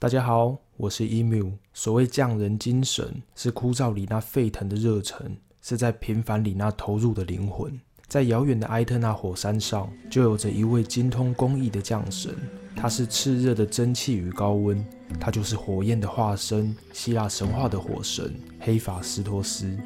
大家好，我是 Emu。所谓匠人精神，是枯燥里那沸腾的热忱，是在平凡里那投入的灵魂。在遥远的埃特纳火山上，就有着一位精通工艺的匠神，他是炽热的蒸汽与高温，他就是火焰的化身——希腊神话的火神黑法斯托斯。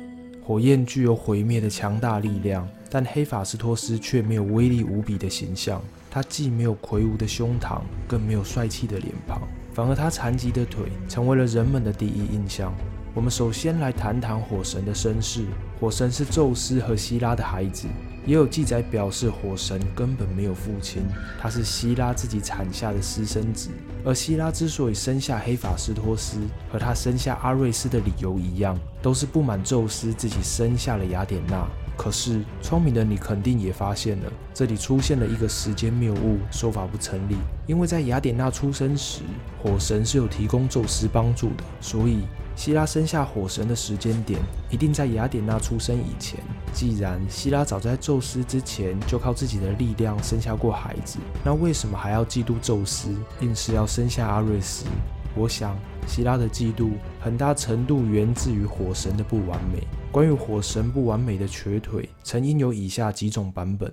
火焰具有毁灭的强大力量，但黑法斯托斯却没有威力无比的形象。他既没有魁梧的胸膛，更没有帅气的脸庞。反而他残疾的腿成为了人们的第一印象。我们首先来谈谈火神的身世。火神是宙斯和希拉的孩子，也有记载表示火神根本没有父亲，他是希拉自己产下的私生子。而希拉之所以生下黑法斯托斯，和他生下阿瑞斯的理由一样，都是不满宙斯自己生下了雅典娜。可是，聪明的你肯定也发现了，这里出现了一个时间谬误，说法不成立。因为在雅典娜出生时，火神是有提供宙斯帮助的，所以希拉生下火神的时间点一定在雅典娜出生以前。既然希拉早在宙斯之前就靠自己的力量生下过孩子，那为什么还要嫉妒宙斯，硬是要生下阿瑞斯？我想，希拉的嫉妒很大程度源自于火神的不完美。关于火神不完美的瘸腿，曾经有以下几种版本。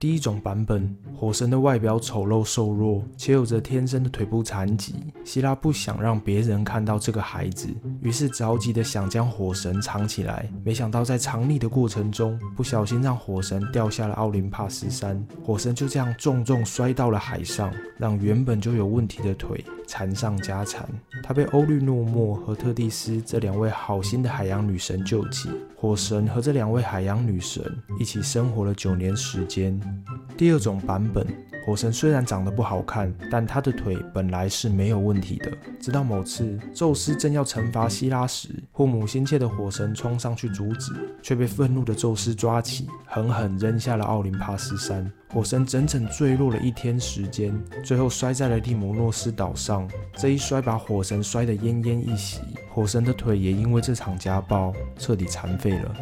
第一种版本，火神的外表丑陋瘦弱，且有着天生的腿部残疾。希拉不想让别人看到这个孩子，于是着急的想将火神藏起来。没想到在藏匿的过程中，不小心让火神掉下了奥林帕斯山，火神就这样重重摔到了海上，让原本就有问题的腿残上加残。他被欧律诺莫和特蒂斯这两位好心的海洋女神救起。火神和这两位海洋女神一起生活了九年时间。第二种版本，火神虽然长得不好看，但他的腿本来是没有问题的。直到某次，宙斯正要惩罚希拉时，护母心切的火神冲上去阻止，却被愤怒的宙斯抓起，狠狠扔下了奥林帕斯山。火神整整坠落了一天时间，最后摔在了蒂摩诺斯岛上。这一摔把火神摔得奄奄一息。火神的腿也因为这场家暴彻底残废了。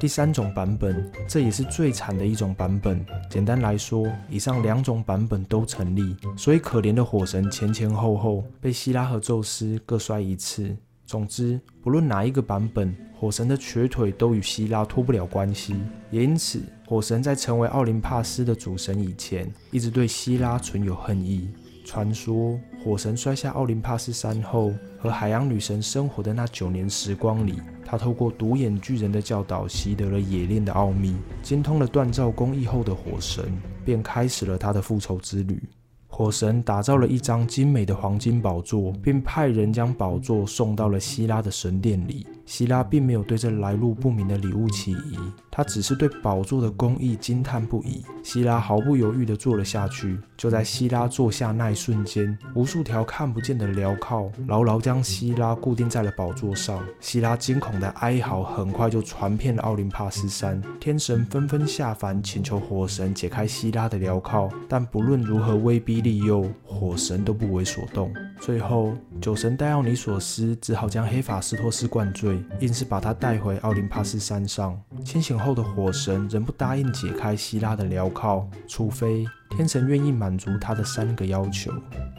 第三种版本，这也是最惨的一种版本。简单来说，以上两种版本都成立，所以可怜的火神前前后后被希拉和宙斯各摔一次。总之，不论哪一个版本，火神的瘸腿都与希拉脱不了关系。也因此，火神在成为奥林帕斯的主神以前，一直对希拉存有恨意。传说，火神摔下奥林帕斯山后，和海洋女神生活的那九年时光里，他透过独眼巨人的教导，习得了冶炼的奥秘，精通了锻造工艺后的火神，便开始了他的复仇之旅。火神打造了一张精美的黄金宝座，并派人将宝座送到了希拉的神殿里。希拉并没有对这来路不明的礼物起疑，他只是对宝座的工艺惊叹不已。希拉毫不犹豫地坐了下去。就在希拉坐下那一瞬间，无数条看不见的镣铐牢牢将希拉固定在了宝座上。希拉惊恐的哀嚎很快就传遍了奥林帕斯山，天神纷纷下凡请求火神解开希拉的镣铐，但不论如何威逼利诱，火神都不为所动。最后，酒神戴奥尼索斯只好将黑法斯托斯灌醉，硬是把他带回奥林帕斯山上。清醒后的火神仍不答应解开希拉的镣铐，除非天神愿意满足他的三个要求：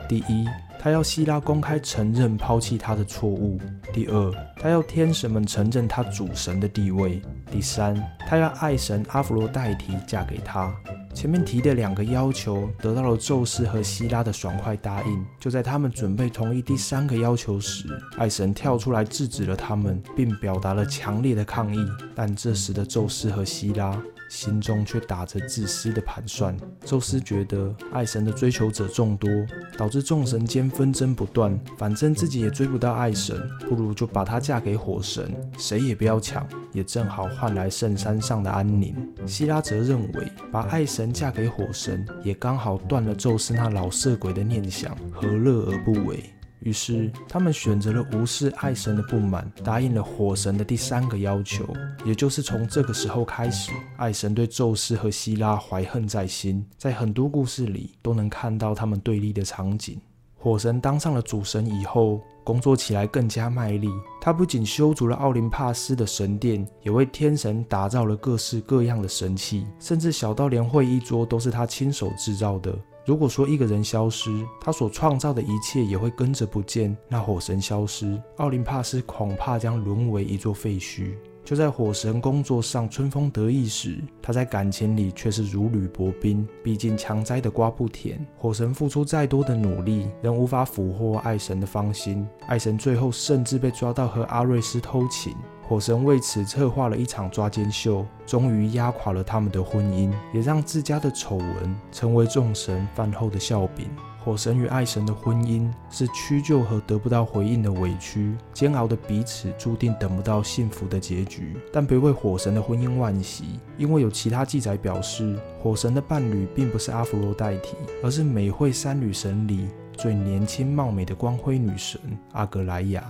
第一，他要希拉公开承认抛弃他的错误；第二，他要天神们承认他主神的地位；第三，他要爱神阿弗罗代提嫁给他。前面提的两个要求得到了宙斯和希拉的爽快答应。就在他们准备同意第三个要求时，爱神跳出来制止了他们，并表达了强烈的抗议。但这时的宙斯和希拉。心中却打着自私的盘算。宙斯觉得爱神的追求者众多，导致众神间纷争不断。反正自己也追不到爱神，不如就把她嫁给火神，谁也不要抢，也正好换来圣山上的安宁。希拉则认为，把爱神嫁给火神，也刚好断了宙斯那老色鬼的念想，何乐而不为？于是，他们选择了无视爱神的不满，答应了火神的第三个要求。也就是从这个时候开始，爱神对宙斯和希拉怀恨在心，在很多故事里都能看到他们对立的场景。火神当上了主神以后，工作起来更加卖力。他不仅修筑了奥林帕斯的神殿，也为天神打造了各式各样的神器，甚至小到连会议桌都是他亲手制造的。如果说一个人消失，他所创造的一切也会跟着不见。那火神消失，奥林帕斯恐怕将沦为一座废墟。就在火神工作上春风得意时，他在感情里却是如履薄冰。毕竟强摘的瓜不甜，火神付出再多的努力，仍无法俘获爱神的芳心。爱神最后甚至被抓到和阿瑞斯偷情。火神为此策划了一场抓奸秀，终于压垮了他们的婚姻，也让自家的丑闻成为众神饭后的笑柄。火神与爱神的婚姻是屈就和得不到回应的委屈，煎熬的彼此注定等不到幸福的结局。但别为火神的婚姻惋惜，因为有其他记载表示，火神的伴侣并不是阿芙洛代替，而是美惠三女神里最年轻貌美的光辉女神阿格莱亚。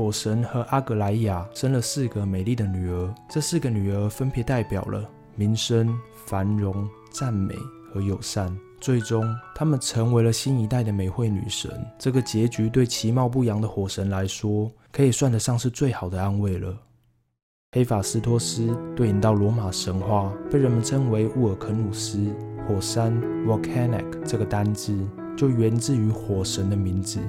火神和阿格莱亚生了四个美丽的女儿，这四个女儿分别代表了民生、繁荣、赞美和友善。最终，她们成为了新一代的美惠女神。这个结局对其貌不扬的火神来说，可以算得上是最好的安慰了。黑法斯托斯对应到罗马神话，被人们称为乌尔肯努斯，火山 （volcanic） 这个单字就源自于火神的名字。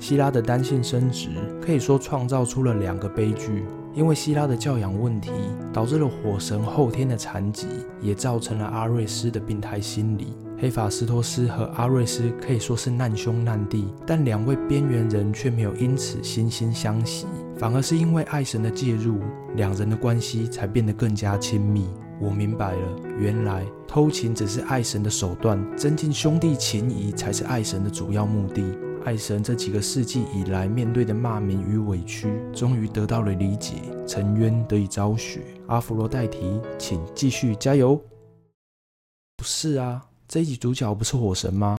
希拉的单性生殖可以说创造出了两个悲剧，因为希拉的教养问题导致了火神后天的残疾，也造成了阿瑞斯的病态心理。黑法斯托斯和阿瑞斯可以说是难兄难弟，但两位边缘人却没有因此惺惺相惜，反而是因为爱神的介入，两人的关系才变得更加亲密。我明白了，原来偷情只是爱神的手段，增进兄弟情谊才是爱神的主要目的。爱神这几个世纪以来面对的骂名与委屈，终于得到了理解，沉冤得以昭雪。阿佛罗代提，请继续加油。不是啊，这一集主角不是火神吗？